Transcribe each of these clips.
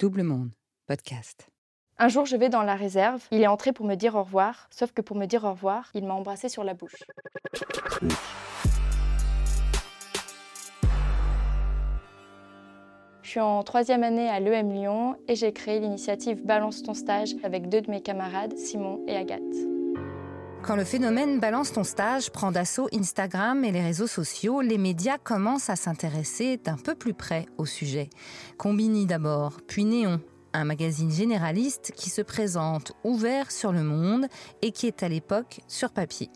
Double Monde, podcast. Un jour, je vais dans la réserve. Il est entré pour me dire au revoir, sauf que pour me dire au revoir, il m'a embrassé sur la bouche. Je suis en troisième année à l'EM Lyon et j'ai créé l'initiative Balance ton stage avec deux de mes camarades, Simon et Agathe. Quand le phénomène Balance ton stage prend d'assaut Instagram et les réseaux sociaux, les médias commencent à s'intéresser d'un peu plus près au sujet. Combini d'abord, puis Néon, un magazine généraliste qui se présente ouvert sur le monde et qui est à l'époque sur papier.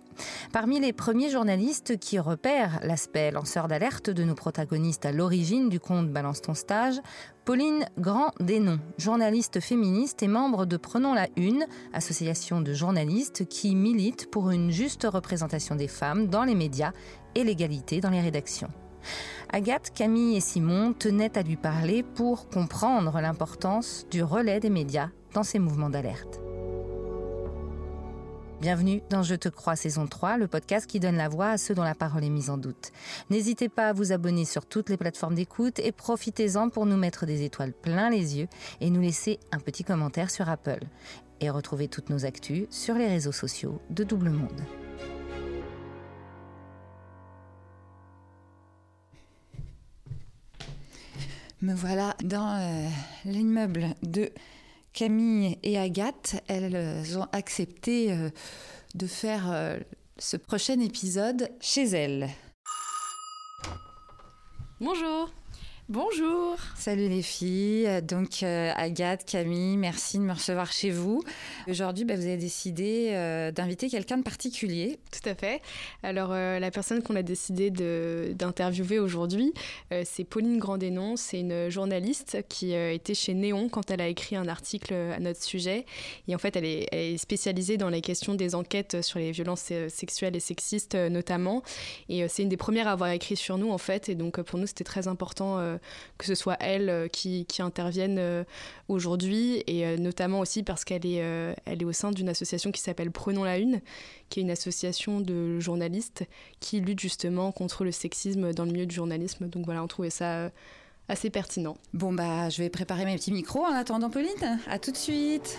Parmi les premiers journalistes qui repèrent l'aspect lanceur d'alerte de nos protagonistes à l'origine du compte Balance ton stage, Pauline Grand-Dénon, journaliste féministe et membre de Prenons la Une, association de journalistes qui milite pour une juste représentation des femmes dans les médias et l'égalité dans les rédactions. Agathe, Camille et Simon tenaient à lui parler pour comprendre l'importance du relais des médias dans ces mouvements d'alerte. Bienvenue dans Je te crois saison 3, le podcast qui donne la voix à ceux dont la parole est mise en doute. N'hésitez pas à vous abonner sur toutes les plateformes d'écoute et profitez-en pour nous mettre des étoiles plein les yeux et nous laisser un petit commentaire sur Apple. Et retrouvez toutes nos actus sur les réseaux sociaux de Double Monde. Me voilà dans euh, l'immeuble de Camille et Agathe. Elles ont accepté euh, de faire euh, ce prochain épisode chez elles. Bonjour Bonjour. Salut les filles. Donc euh, Agathe, Camille, merci de me recevoir chez vous. Aujourd'hui, bah, vous avez décidé euh, d'inviter quelqu'un de particulier. Tout à fait. Alors euh, la personne qu'on a décidé d'interviewer aujourd'hui, c'est Pauline Grandénon. C'est une journaliste qui était chez Néon quand elle a écrit un article à notre sujet. Et en fait, elle est, elle est spécialisée dans les questions des enquêtes sur les violences sexuelles et sexistes notamment. Et c'est une des premières à avoir écrit sur nous en fait. Et donc pour nous, c'était très important que ce soit elle euh, qui, qui intervienne euh, aujourd'hui, et notamment aussi parce qu'elle est, elle est au sein d'une association qui s'appelle Prenons la Une, qui est une association de journalistes qui lutte justement contre le sexisme dans le milieu du journalisme. Donc voilà, on trouvait ça assez pertinent. Bon, bah, je vais préparer mes petits micros en attendant Pauline. À tout de suite.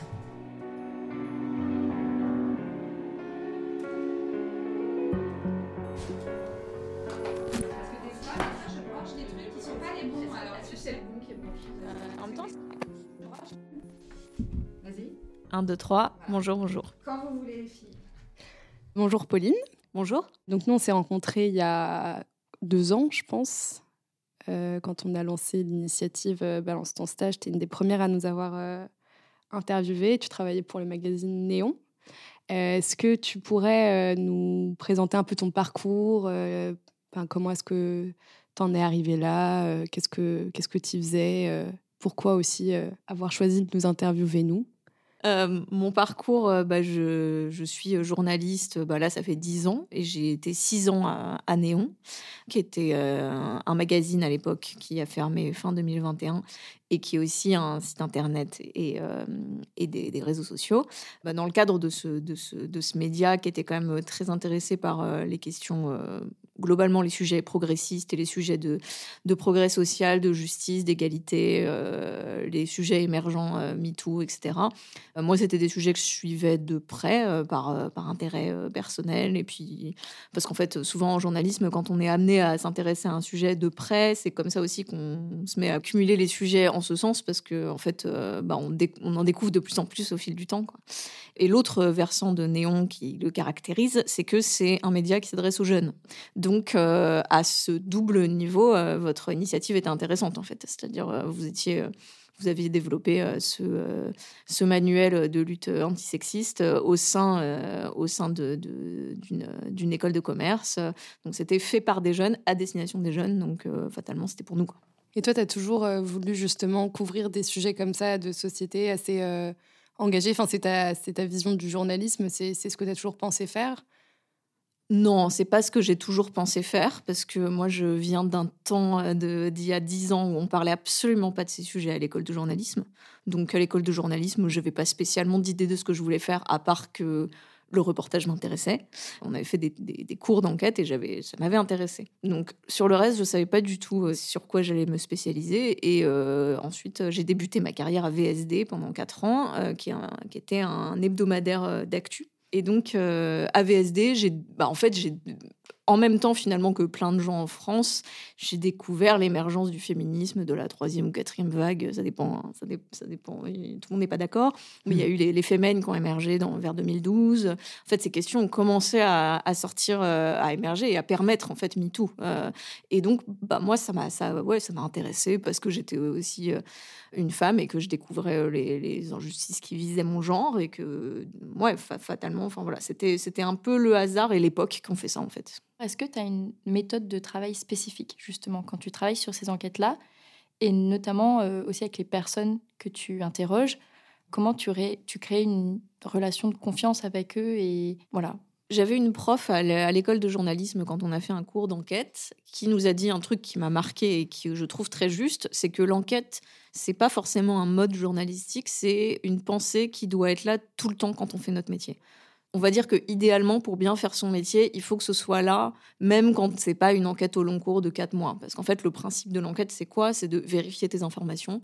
En même temps, Vas-y. 1, 2, 3. Bonjour, bonjour. Quand vous voulez, les filles. Bonjour, Pauline. Bonjour. Donc, nous, on s'est rencontrés il y a deux ans, je pense. Euh, quand on a lancé l'initiative euh, Balance ton stage, tu es une des premières à nous avoir euh, interviewé. Tu travaillais pour le magazine Néon. est-ce que tu pourrais nous présenter un peu ton parcours Comment est-ce que tu en es arrivé là Qu'est-ce que qu'est-ce que tu faisais pourquoi aussi euh, avoir choisi de nous interviewer, nous? Euh, mon parcours, euh, bah, je, suis journaliste, bah, là ça fait dix ans, et j'ai été six ans à, Néon, qui était un magazine à l'époque qui a fermé fin 2021 et qui est aussi un site internet et, des, réseaux sociaux. Bah, dans le cadre de ce média qui était quand même très intéressé par les questions globalement les sujets progressistes et les sujets de, de progrès social, de justice, d'égalité, euh, les sujets émergents, euh, MeToo, etc. Euh, moi, c'était des sujets que je suivais de près par, par intérêt personnel. Et puis, parce qu'en fait, souvent en journalisme, quand on est amené à s'intéresser à un sujet de près, c'est comme ça aussi qu'on se met à cumuler les sujets en ce sens, parce qu'en en fait, bah, on, on, en découvre de plus en plus au fil du temps. Et l'autre versant de Néon qui le caractérise, c'est que c'est un média qui s'adresse aux jeunes. Donc, euh, à ce double niveau, euh, votre initiative était intéressante en fait. C'est-à-dire, euh, vous étiez vous aviez développé ce, manuel de lutte antisexiste au sein, au sein d'une école de commerce. Donc c'était fait par des jeunes, à destination des jeunes. Donc fatalement, c'était pour nous. Et toi, tu as toujours voulu justement couvrir des sujets comme ça de société assez engagés Enfin, c'est ta, ta vision du journalisme, c'est ce que tu as toujours pensé faire? Non, c'est pas ce que j'ai toujours pensé faire parce que moi je viens d'un temps euh, d'il y a dix ans où on parlait absolument pas de ces sujets à l'école de journalisme. Donc à l'école de journalisme, je n'avais pas spécialement d'idée de ce que je voulais faire à part que le reportage m'intéressait. On avait fait des, cours d'enquête et j'avais, ça m'avait intéressé. Donc sur le reste, je savais pas du tout euh, sur quoi j'allais me spécialiser. Et euh, ensuite, euh, j'ai débuté ma carrière à VSD pendant quatre ans, qui, qui, était un hebdomadaire d'actu. Et donc, à VSD, j'ai, bah, en fait, j'ai en même temps finalement que plein de gens en France, j'ai découvert l'émergence du féminisme de la troisième ou quatrième vague. Ça dépend, hein, ça, ça, dépend. Tout le monde n'est pas d'accord. Mais il y a mm. eu les, les fémènes qui ont émergé dans, vers 2012. En fait, ces questions ont commencé à, sortir, euh, à émerger et à permettre en fait MeToo. Euh, et donc, bah, moi, ça m'a, ça, ouais, ça m'a intéressé parce que j'étais aussi euh, une femme et que je découvrais les, les, injustices qui visaient mon genre et que, ouais, fatalement, enfin voilà, c'était, c'était un peu le hasard et l'époque qui ont fait ça en fait. Est-ce que tu as une méthode de travail spécifique, justement, quand tu travailles sur ces enquêtes-là, et notamment euh, aussi avec les personnes que tu interroges Comment tu, crées une relation de confiance avec eux et voilà. J'avais une prof à l'école de journalisme quand on a fait un cours d'enquête qui nous a dit un truc qui m'a marqué et qui je trouve très juste, c'est que l'enquête c'est pas forcément un mode journalistique, c'est une pensée qui doit être là tout le temps quand on fait notre métier on va dire que idéalement, pour bien faire son métier, il faut que ce soit là, même quand c'est pas une enquête au long cours de quatre mois. Parce qu'en fait, le principe de l'enquête, c'est quoi? C'est de vérifier tes informations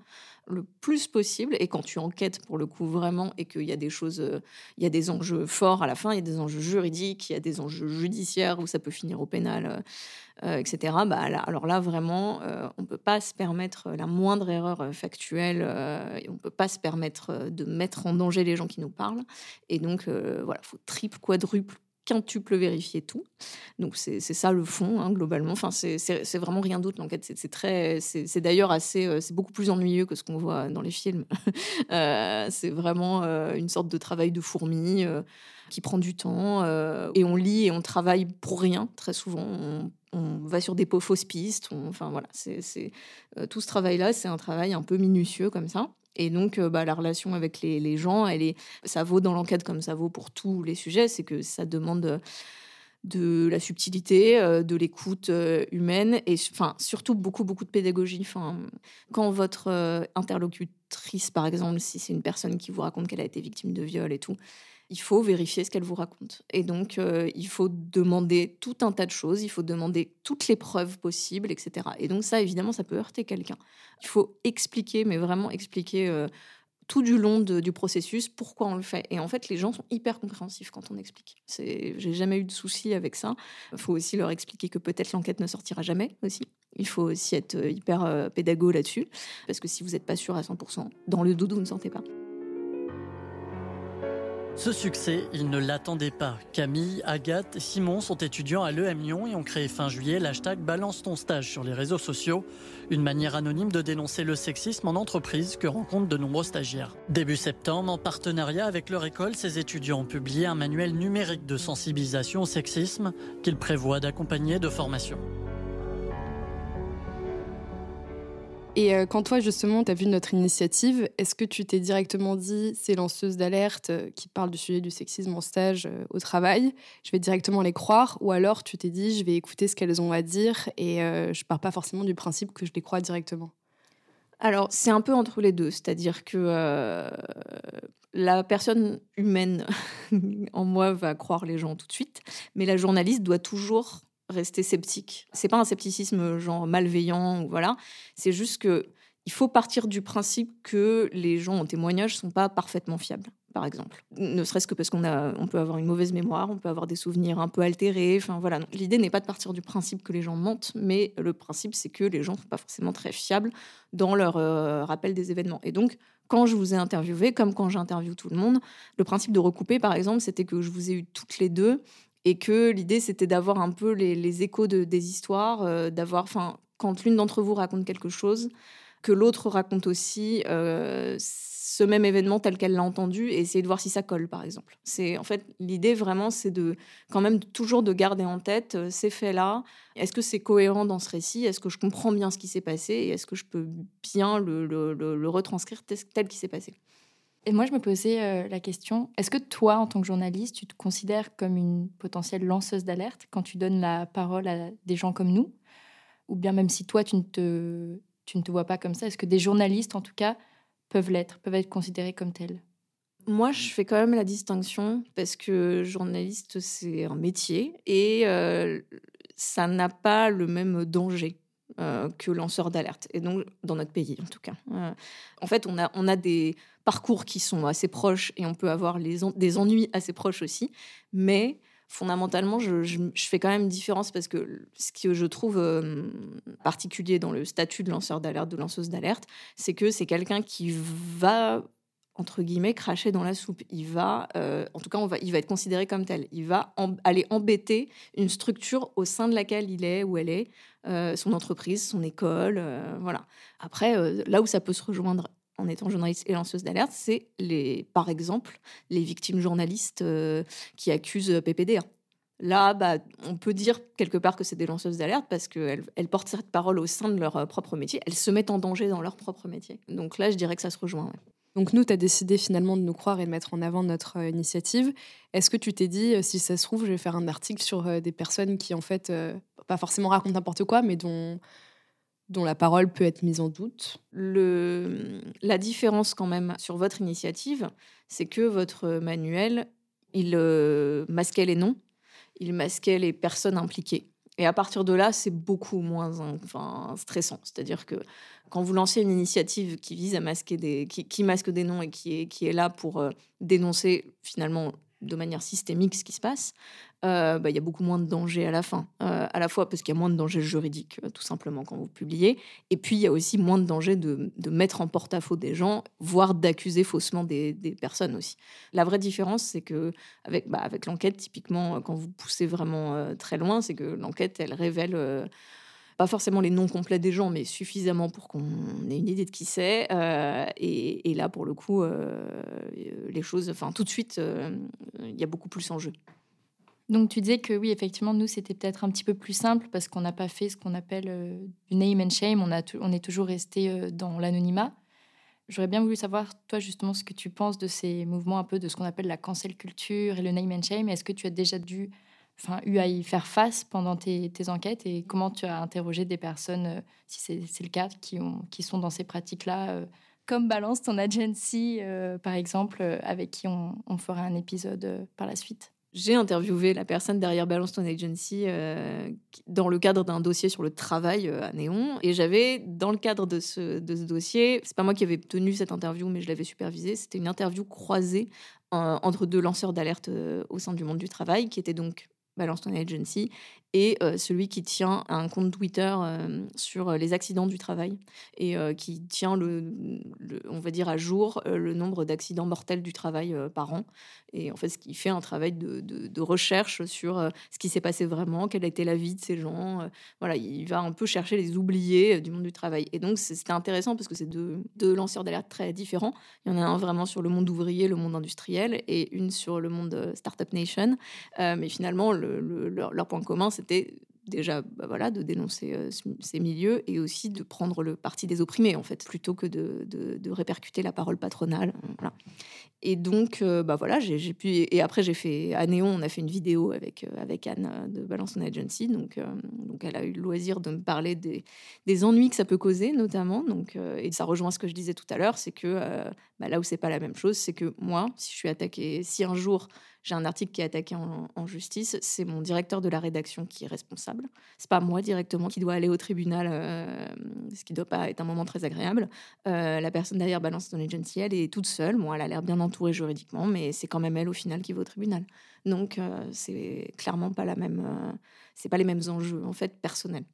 le plus possible. Et quand tu enquêtes pour le coup vraiment et qu'il y a des choses, euh, il y a des enjeux forts à la fin, il y a des enjeux juridiques, il y a des enjeux judiciaires où ça peut finir au pénal. Euh, euh, etc. Bah, alors là, vraiment, on ne peut pas se permettre la moindre erreur factuelle, et on ne peut pas se permettre de mettre en danger les gens qui nous parlent. Et donc, voilà, il faut triple, quadruple, quintuple vérifier tout. Donc c'est ça le fond hein, globalement. Enfin c'est vraiment rien d'autre l'enquête. C'est très c'est d'ailleurs assez c'est beaucoup plus ennuyeux que ce qu'on voit dans les films. c'est vraiment une sorte de travail de fourmi qui prend du temps et on lit et on travaille pour rien très souvent. On va sur des fausses pistes. enfin voilà, c'est euh, tout ce travail-là, c'est un travail un peu minutieux comme ça. Et donc, euh, bah, la relation avec les, gens, elle est, ça vaut dans l'enquête comme ça vaut pour tous les sujets, c'est que ça demande de la subtilité, euh, de l'écoute humaine et enfin surtout beaucoup beaucoup de pédagogie. Enfin, quand votre interlocutrice, par exemple, si c'est une personne qui vous raconte qu'elle a été victime de viol et tout, il faut vérifier ce qu'elle vous raconte. Et donc, euh, il faut demander tout un tas de choses, il faut demander toutes les preuves possibles, etc. Et donc ça, évidemment, ça peut heurter quelqu'un. Il faut expliquer, mais vraiment expliquer euh, tout du long du processus pourquoi on le fait. Et en fait, les gens sont hyper compréhensifs quand on explique. J'ai jamais eu de soucis avec ça. Il faut aussi leur expliquer que peut-être l'enquête ne sortira jamais aussi. Il faut aussi être euh, hyper pédago là-dessus, parce que si vous n'êtes pas sûr à 100%, dans le doudou, ne sortez pas. Ce succès, ils ne l'attendaient pas. Camille, Agathe, Simon sont étudiants à l'EM Lyon et ont créé fin juillet l'hashtag Balance ton stage sur les réseaux sociaux, une manière anonyme de dénoncer le sexisme en entreprise que rencontrent de nombreux stagiaires. Début septembre, en partenariat avec leur école, ces étudiants ont publié un manuel numérique de sensibilisation au sexisme qu'ils prévoient d'accompagner de formation. Et euh, quand toi, justement, tu as vu notre initiative, est-ce que tu t'es directement dit, ces lanceuses d'alerte euh, qui parlent du sujet du sexisme en stage euh, au travail, je vais directement les croire Ou alors tu t'es dit, je vais écouter ce qu'elles ont à dire et je pars pas forcément du principe que je les crois directement? Alors, c'est un peu entre les deux, c'est-à-dire que la personne humaine en moi va croire les gens tout de suite, mais la journaliste doit toujours rester sceptique. C'est pas un scepticisme genre malveillant ou voilà, c'est juste que il faut partir du principe que les gens en témoignage sont pas parfaitement fiables, par exemple. Ne serait-ce que parce qu'on on peut avoir une mauvaise mémoire, on peut avoir des souvenirs un peu altérés. Enfin voilà, l'idée n'est pas de partir du principe que les gens mentent, mais le principe c'est que les gens sont pas forcément très fiables dans leur euh, rappel des événements. Et donc quand je vous ai interviewé, comme quand j'interviewe tout le monde, le principe de recouper, par exemple, c'était que je vous ai eu toutes les deux et que l'idée c'était d'avoir un peu les, échos de, des histoires, euh, d'avoir, enfin, quand l'une d'entre vous raconte quelque chose, que l'autre raconte aussi euh, ce même événement tel qu'elle l'a entendu et essayer de voir si ça colle, par exemple. C'est en fait l'idée vraiment, c'est de quand même toujours de garder en tête euh, ces faits-là. Est-ce que c'est cohérent dans ce récit? Est-ce que je comprends bien ce qui s'est passé? Et est-ce que je peux bien le, le, le retranscrire tel qu'il s'est passé? Et moi, je me posais euh, la question, est-ce que toi, en tant que journaliste, tu te considères comme une potentielle lanceuse d'alerte quand tu donnes la parole à des gens comme nous? Ou bien même si toi, tu ne te, tu ne te vois pas comme ça, est-ce que des journalistes, en tout cas, peuvent l'être, peuvent être considérés comme tels? Moi, je fais quand même la distinction parce que journaliste, c'est un métier et ça n'a pas le même danger. que lanceur d'alerte. Et donc, dans notre pays, en tout cas. en fait, on a, on a des parcours qui sont assez proches et on peut avoir des ennuis assez proches aussi. Mais fondamentalement, je, fais quand même différence parce que ce que je trouve euh, particulier dans le statut de lanceur d'alerte, de lanceuse d'alerte, c'est que c'est quelqu'un qui va entre guillemets cracher dans la soupe. Il va, euh, en tout cas, va, il va être considéré comme tel. Il va aller embêter une structure au sein de laquelle il est ou elle est, euh, son entreprise, son école, voilà. Après, là où ça peut se rejoindre en étant journaliste et lanceuse d'alerte, c'est les, par exemple, les victimes journalistes euh, qui accusent PPDA. Là, bah, on peut dire quelque part que c'est des lanceuses d'alerte parce qu'elles elles portent cette parole au sein de leur euh, propre métier. Elles se mettent en danger dans leur propre métier. Donc là, je dirais que ça se rejoint. Donc nous, tu as décidé finalement de nous croire et de mettre en avant notre euh, initiative. Est-ce que tu t'es dit, si ça se trouve, je vais faire un article sur des personnes qui, en fait, pas forcément racontent n'importe quoi, mais dont dont la parole peut être mise en doute. Le, la différence quand même sur votre initiative, c'est que votre manuel, il euh, masquait les noms, il masquait les personnes impliquées. Et à partir de là, c'est beaucoup moins enfin, stressant. C'est-à-dire que quand vous lancez une initiative qui vise à masquer des, qui, masque des noms et qui est, qui est là pour euh, dénoncer finalement de manière systémique ce qui se passe, euh, bah, il y a beaucoup moins de danger à la fin. Euh, à la fois parce qu'il y a moins de danger juridique, euh, tout simplement, quand vous publiez. Et puis, il y a aussi moins de danger de, mettre en porte-à-faux des gens, voire d'accuser faussement des, personnes aussi. La vraie différence, c'est que avec, bah, avec l'enquête, typiquement, quand vous poussez vraiment très loin, c'est que l'enquête, elle révèle pas forcément les noms complets des gens, mais suffisamment pour qu'on ait une idée de qui c'est. et, là, pour le coup, les choses, enfin, tout de suite, il y a beaucoup plus en jeu. Donc tu disais que oui, effectivement, nous, c'était peut-être un petit peu plus simple parce qu'on n'a pas fait ce qu'on appelle euh, du name and shame, on, a on est toujours resté euh, dans l'anonymat. J'aurais bien voulu savoir, toi, justement, ce que tu penses de ces mouvements un peu de ce qu'on appelle la cancel culture et le name and shame. Est-ce que tu as déjà dû, enfin, eu à y faire face pendant tes, enquêtes et comment tu as interrogé des personnes, euh, si c'est le cas, qui, ont, qui sont dans ces pratiques-là comme Balance ton agency, par exemple, avec qui on, fera un épisode par la suite? J'ai interviewé la personne derrière Balance Ton Agency euh, dans le cadre d'un dossier sur le travail euh, à Néon. Et j'avais, dans le cadre de ce, de ce dossier, c'est pas moi qui avais tenu cette interview, mais je l'avais supervisée. C'était une interview croisée euh, entre deux lanceurs d'alerte au sein du monde du travail, qui étaient donc Balance Ton Agency et celui qui tient un compte Twitter sur les accidents du travail et qui tient, le, on va dire, à jour le nombre d'accidents mortels du travail par an. Et en fait, ce qui fait un travail de, de, recherche sur ce qui s'est passé vraiment, quelle a été la vie de ces gens. voilà, il va un peu chercher les oubliés du monde du travail. Et donc, c'était intéressant parce que c'est deux, lanceurs d'alerte très différents. Il y en a un vraiment sur le monde ouvrier, le monde industriel, et une sur le monde Startup Nation. mais finalement, le, leur, leur point commun, c'est déjà bah voilà, de dénoncer euh, ces milieux et aussi de prendre le parti des opprimés, en fait, plutôt que de, répercuter la parole patronale. Voilà. Et donc, euh, bah voilà, j'ai pu. Et après, j'ai fait à Néon, on a fait une vidéo avec, euh, avec Anne de Balance on Agency. Donc, donc, elle a eu le loisir de me parler des, des ennuis que ça peut causer, notamment. Donc, et ça rejoint ce que je disais tout à l'heure c'est que bah là où c'est pas la même chose, c'est que moi, si je suis attaquée, si un jour j'ai un article qui est attaqué en, justice, c'est mon directeur de la rédaction qui est responsable. C'est pas moi directement qui dois aller au tribunal, euh, ce qui doit pas être un moment très agréable. Euh, la personne derrière Balance Ton Agency, elle est toute seule. Moi, elle a l'air bien entourée juridiquement, mais c'est quand même elle au final qui va au tribunal. Donc, euh, c'est clairement pas la même, c'est pas les mêmes enjeux en fait personnels.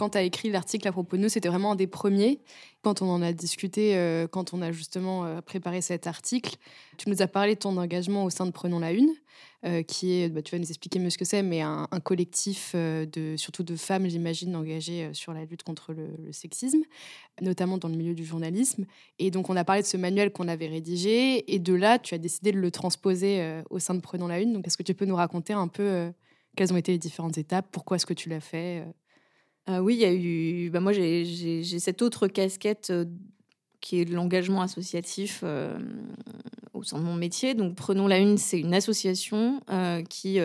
Quand tu as écrit l'article à propos de nous, c'était vraiment un des premiers. Quand on en a discuté, euh, quand on a justement euh, préparé cet article, tu nous as parlé de ton engagement au sein de Prenons la Une, euh, qui est, bah, tu vas nous expliquer mieux ce que c'est, mais un, collectif de, surtout de femmes, j'imagine, engagées sur la lutte contre le, le, sexisme, notamment dans le milieu du journalisme. Et donc, on a parlé de ce manuel qu'on avait rédigé, et de là, tu as décidé de le transposer au sein de Prenons la Une. Donc, est-ce que tu peux nous raconter un peu quelles ont été les différentes étapes? Pourquoi est-ce que tu l'as fait ah oui, il y a eu. Bah moi, j'ai cette autre casquette qui est l'engagement associatif au sein de mon métier. Donc, Prenons la Une, c'est une association qui,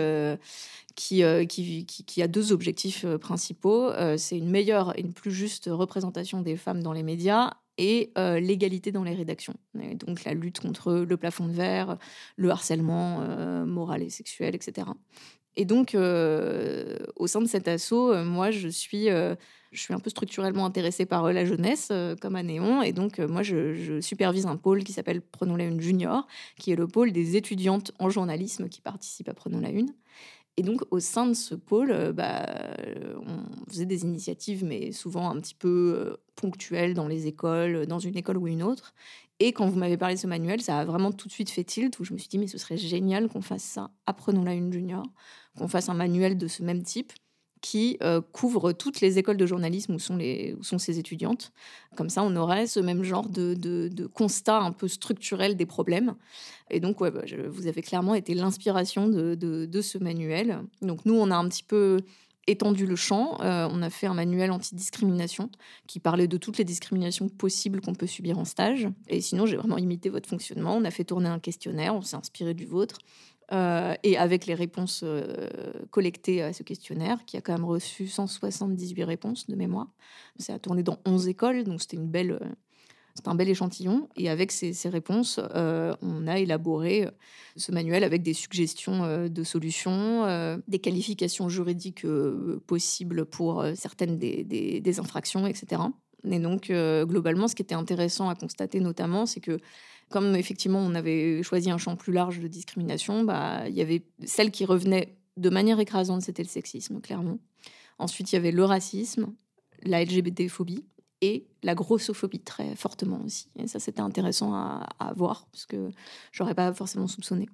qui, a deux objectifs principaux. c'est une meilleure et une plus juste représentation des femmes dans les médias et l'égalité dans les rédactions. donc la lutte contre le plafond de verre, le harcèlement moral et sexuel, etc. Et donc, au sein de cet assaut, moi, je suis, je suis un peu structurellement intéressée par la jeunesse, comme à Néon. Et donc, moi, je, supervise un pôle qui s'appelle Prenons la Une Junior, qui est le pôle des étudiantes en journalisme qui participent à Prenons la Une. Et donc, au sein de ce pôle, euh, bah, on faisait des initiatives, mais souvent un petit peu euh, ponctuelles dans les écoles, dans une école ou une autre. Et quand vous m'avez parlé de ce manuel, ça a vraiment tout de suite fait tilt, où je me suis dit, mais ce serait génial qu'on fasse ça, apprenons-la une junior, qu'on fasse un manuel de ce même type qui euh, couvre toutes les écoles de journalisme où sont, les, où sont ces étudiantes. Comme ça, on aurait ce même genre de, de, constat un peu structurel des problèmes. Et donc, ouais, bah, vous avez clairement été l'inspiration de, de, ce manuel. Donc, nous, on a un petit peu étendu le champ. Euh, on a fait un manuel anti-discrimination qui parlait de toutes les discriminations possibles qu'on peut subir en stage. Et sinon, j'ai vraiment imité votre fonctionnement. On a fait tourner un questionnaire, on s'est inspiré du vôtre. Euh, et avec les réponses euh, collectées à ce questionnaire, qui a quand même reçu 178 réponses de mémoire. Ça a tourné dans 11 écoles, donc c'était une belle, euh, un bel échantillon. Et avec ces, réponses, on a élaboré ce manuel avec des suggestions de solutions, des qualifications juridiques possibles pour certaines des, des, infractions, etc. Et donc, globalement, ce qui était intéressant à constater notamment, c'est que comme effectivement on avait choisi un champ plus large de discrimination, bah, il y avait celle qui revenait de manière écrasante, c'était le sexisme, clairement. Ensuite, il y avait le racisme, la LGBT-phobie et la grossophobie très fortement aussi. Et ça, c'était intéressant à, voir parce que j'aurais pas forcément soupçonné.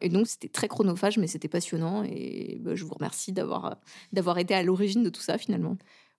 Et donc, c'était très chronophage, mais c'était passionnant. Et bah, je vous remercie d'avoir d'avoir été à l'origine de tout ça finalement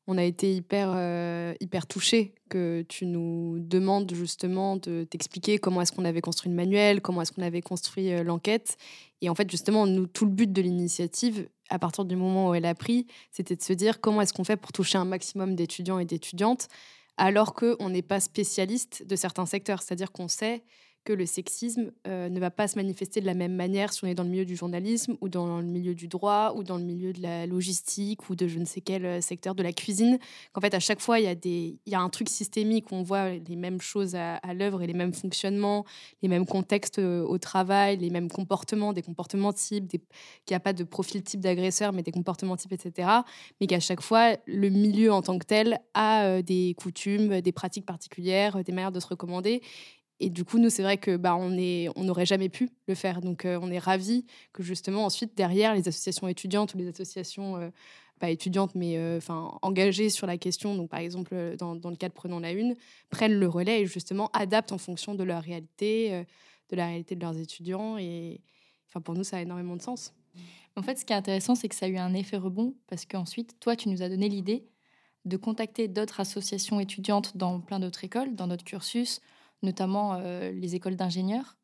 on a été hyper, euh, hyper touchés que tu nous demandes justement de t'expliquer comment est-ce qu'on avait construit le manuel, comment est-ce qu'on avait construit euh, l'enquête. Et en fait, justement, nous, tout le but de l'initiative, à partir du moment où elle a pris, c'était de se dire comment est-ce qu'on fait pour toucher un maximum d'étudiants et d'étudiantes, alors qu'on n'est pas spécialiste de certains secteurs. C'est-à-dire qu'on sait que le sexisme euh, ne va pas se manifester de la même manière si on est dans le milieu du journalisme ou dans le milieu du droit ou dans le milieu de la logistique ou de je ne sais quel euh, secteur de la cuisine. Qu'en fait, à chaque fois, il y, a des, il y a un truc systémique, on voit les mêmes choses à, l'œuvre et les mêmes fonctionnements, les mêmes contextes euh, au travail, les mêmes comportements, des comportements types, qu'il n'y a pas de profil type d'agresseur, mais des comportements types, etc. Mais qu'à chaque fois, le milieu en tant que tel a des coutumes, des pratiques particulières, des manières de se recommander. Et du coup, nous, c'est vrai que bah, on est, on n'aurait jamais pu le faire. Donc, euh, on est ravis que justement, ensuite, derrière, les associations étudiantes ou les associations, euh, pas étudiantes, mais euh, enfin engagées sur la question, donc par exemple, dans, dans, le cadre Prenons la Une, prennent le relais et justement adaptent en fonction de leur réalité, de la réalité de leurs étudiants. Et enfin, pour nous, ça a énormément de sens. En fait, ce qui est intéressant, c'est que ça a eu un effet rebond parce qu'ensuite, toi, tu nous as donné l'idée de contacter d'autres associations étudiantes dans plein d'autres écoles, dans notre cursus notamment euh, les écoles d'ingénieurs,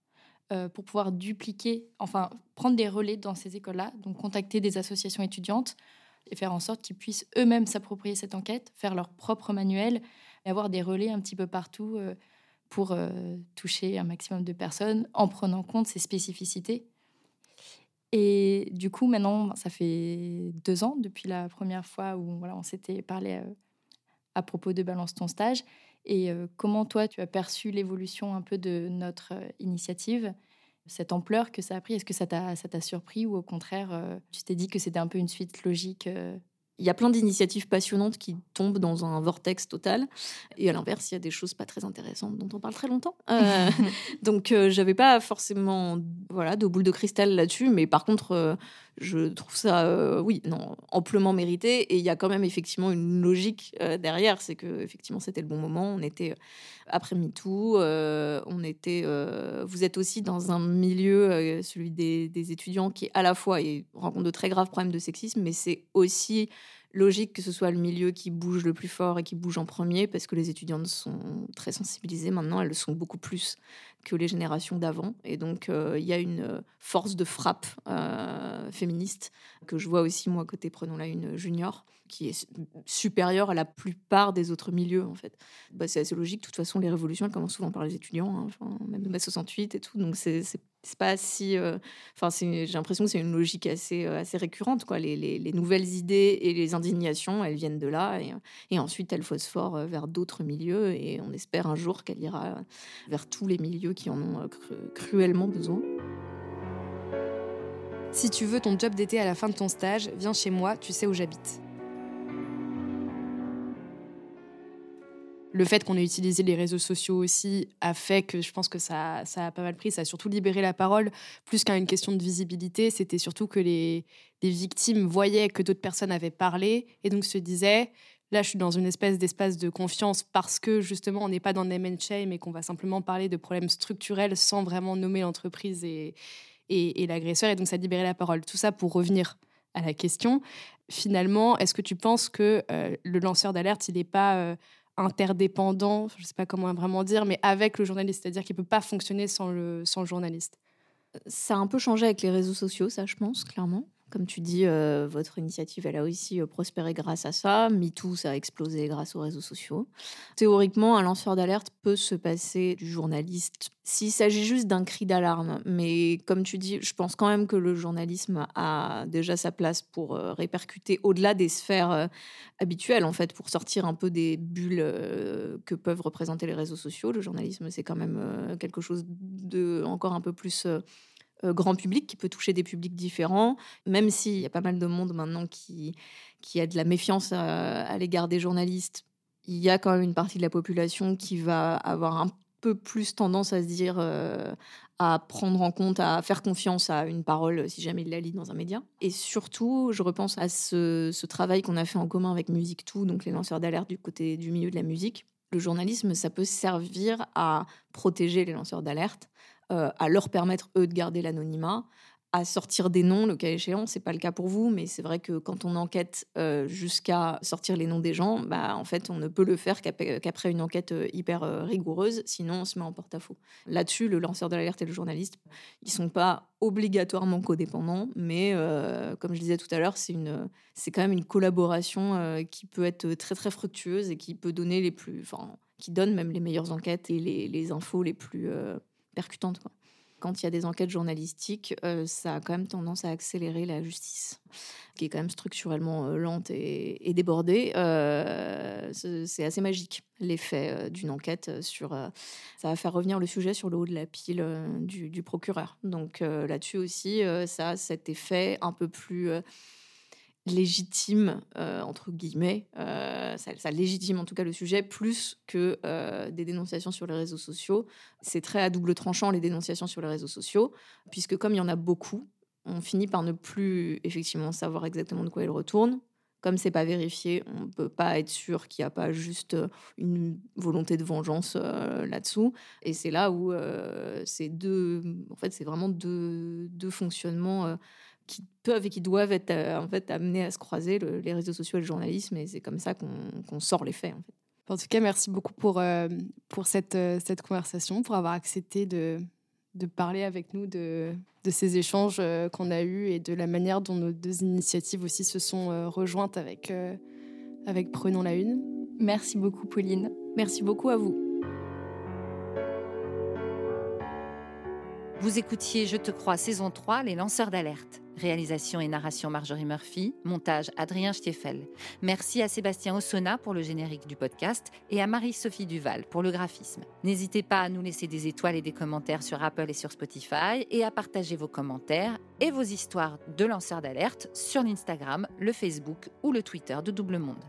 euh, pour pouvoir dupliquer, enfin prendre des relais dans ces écoles-là, donc contacter des associations étudiantes et faire en sorte qu'ils puissent eux-mêmes s'approprier cette enquête, faire leur propre manuel et avoir des relais un petit peu partout euh, pour toucher un maximum de personnes en prenant en compte ces spécificités. Et du coup, maintenant, ça fait deux ans depuis la première fois où voilà, on s'était parlé à propos de Balance ton stage. Et comment toi, tu as perçu l'évolution un peu de notre initiative, cette ampleur que ça a pris? Est-ce que ça t'a surpris ou au contraire, tu t'es dit que c'était un peu une suite logique il y a plein d'initiatives passionnantes qui tombent dans un vortex total. Et à l'inverse, il y a des choses pas très intéressantes dont on parle très longtemps. Euh, donc, euh, j'avais pas forcément voilà, de boule de cristal là-dessus. Mais par contre, euh, je trouve ça, oui, non, amplement mérité. Et il y a quand même effectivement une logique derrière. C'est que effectivement, c'était le bon moment. On était après MeToo. on était, vous êtes aussi dans un milieu, celui des, étudiants, qui à la fois rencontre de très graves problèmes de sexisme, mais c'est aussi logique que ce soit le milieu qui bouge le plus fort et qui bouge en premier, parce que les étudiantes sont très sensibilisées maintenant, elles le sont beaucoup plus que les générations d'avant. Et donc, euh, il y a une euh, force de frappe euh, féministe que je vois aussi, moi, côté Prenons-la une junior, qui est supérieur à la plupart des autres milieux, en fait. Bah, c'est assez logique. De toute façon, les révolutions, elles commencent souvent par les étudiants, hein, même de mai 68 et tout. Donc, c'est pas si. Euh, enfin, j'ai l'impression que c'est une logique assez, euh, assez récurrente, quoi. Les, les, nouvelles idées et les indignations, elles viennent de là. Et, et ensuite, elles phosphorent euh, vers d'autres milieux. Et on espère un jour qu'elle ira vers tous les milieux qui en ont cruellement besoin. Si tu veux ton job d'été à la fin de ton stage, viens chez moi, tu sais où j'habite. Le fait qu'on ait utilisé les réseaux sociaux aussi a fait que je pense que ça, a pas mal pris. Ça a surtout libéré la parole, plus qu'à une question de visibilité. C'était surtout que les, victimes voyaient que d'autres personnes avaient parlé et donc se disaient là, je suis dans une espèce d'espace de confiance parce que justement, on n'est pas dans le name and shame qu'on va simplement parler de problèmes structurels sans vraiment nommer l'entreprise et, et, l'agresseur. Et donc, ça libérait la parole. Tout ça pour revenir à la question. Finalement, est-ce que tu penses que euh, le lanceur d'alerte, il n'est pas euh, interdépendant, je ne sais pas comment vraiment dire, mais avec le journaliste, c'est-à-dire qu'il ne peut pas fonctionner sans le, sans le journaliste. Ça a un peu changé avec les réseaux sociaux, ça je pense, clairement. Comme tu dis, euh, votre initiative, elle a aussi euh, prospéré grâce à ça. MeToo, ça a explosé grâce aux réseaux sociaux. Théoriquement, un lanceur d'alerte peut se passer du journaliste s'il s'agit juste d'un cri d'alarme. Mais comme tu dis, je pense quand même que le journalisme a déjà sa place pour euh, répercuter au-delà des sphères habituelles, en fait, pour sortir un peu des bulles que peuvent représenter les réseaux sociaux. Le journalisme, c'est quand même quelque chose de encore un peu plus grand public, qui peut toucher des publics différents, même s'il y a pas mal de monde maintenant qui, a de la méfiance à, l'égard des journalistes. Il y a quand même une partie de la population qui va avoir un peu plus tendance à se dire, euh, à prendre en compte, à faire confiance à une parole si jamais il la lit dans un média. Et surtout, je repense à ce, ce travail qu'on a fait en commun avec Musique Tout, donc les lanceurs d'alerte du côté du milieu de la musique. Le journalisme, ça peut servir à protéger les lanceurs d'alerte, euh, à leur permettre, eux, de garder l'anonymat, à sortir des noms, le cas échéant. C'est pas le cas pour vous, mais c'est vrai que quand on enquête euh, jusqu'à sortir les noms des gens, bah, en fait, on ne peut le faire qu'après une enquête euh, hyper rigoureuse, sinon on se met en porte-à-faux. Là-dessus, le lanceur d'alerte et le journaliste, ils sont pas obligatoirement codépendants, mais comme je disais tout à l'heure, c'est quand même une collaboration qui peut être très très fructueuse et qui peut donner les plus, enfin, qui donne même les meilleures enquêtes et les infos les plus percutante. Quoi. Quand il y a des enquêtes journalistiques, euh, ça a quand même tendance à accélérer la justice, qui est quand même structurellement euh, lente et, débordée. Euh, c'est assez magique l'effet d'une enquête sur. ça va faire revenir le sujet sur le haut de la pile du, procureur. Donc là-dessus aussi, ça a cet effet un peu plus légitime, euh, entre guillemets, euh, ça, légitime en tout cas le sujet, plus que euh, des dénonciations sur les réseaux sociaux. C'est très à double tranchant les dénonciations sur les réseaux sociaux, puisque comme il y en a beaucoup, on finit par ne plus effectivement savoir exactement de quoi ils retournent. Comme c'est pas vérifié, on ne peut pas être sûr qu'il n'y a pas juste une volonté de vengeance là-dessous. Et c'est là où c'est deux, en fait, c'est vraiment deux, deux fonctionnements qui peuvent et qui doivent être euh, en fait amenés à se croiser, les réseaux sociaux et le journalisme, et c'est comme ça qu'on sort les faits. En, fait. en, tout cas, merci beaucoup pour, euh, pour cette, euh, cette conversation, pour avoir accepté de, de parler avec nous de, de ces échanges qu'on a eus et de la manière dont nos deux initiatives aussi se sont rejointes avec, avec Prenons la Une. Merci beaucoup, Pauline. Merci beaucoup à vous. Vous écoutiez Je te crois saison 3, Les lanceurs d'alerte. Réalisation et narration Marjorie Murphy, montage Adrien Stiefel. Merci à Sébastien Ossona pour le générique du podcast et à Marie-Sophie Duval pour le graphisme. N'hésitez pas à nous laisser des étoiles et des commentaires sur Apple et sur Spotify et à partager vos commentaires et vos histoires de lanceurs d'alerte sur l'Instagram, le Facebook ou le Twitter de Double Monde.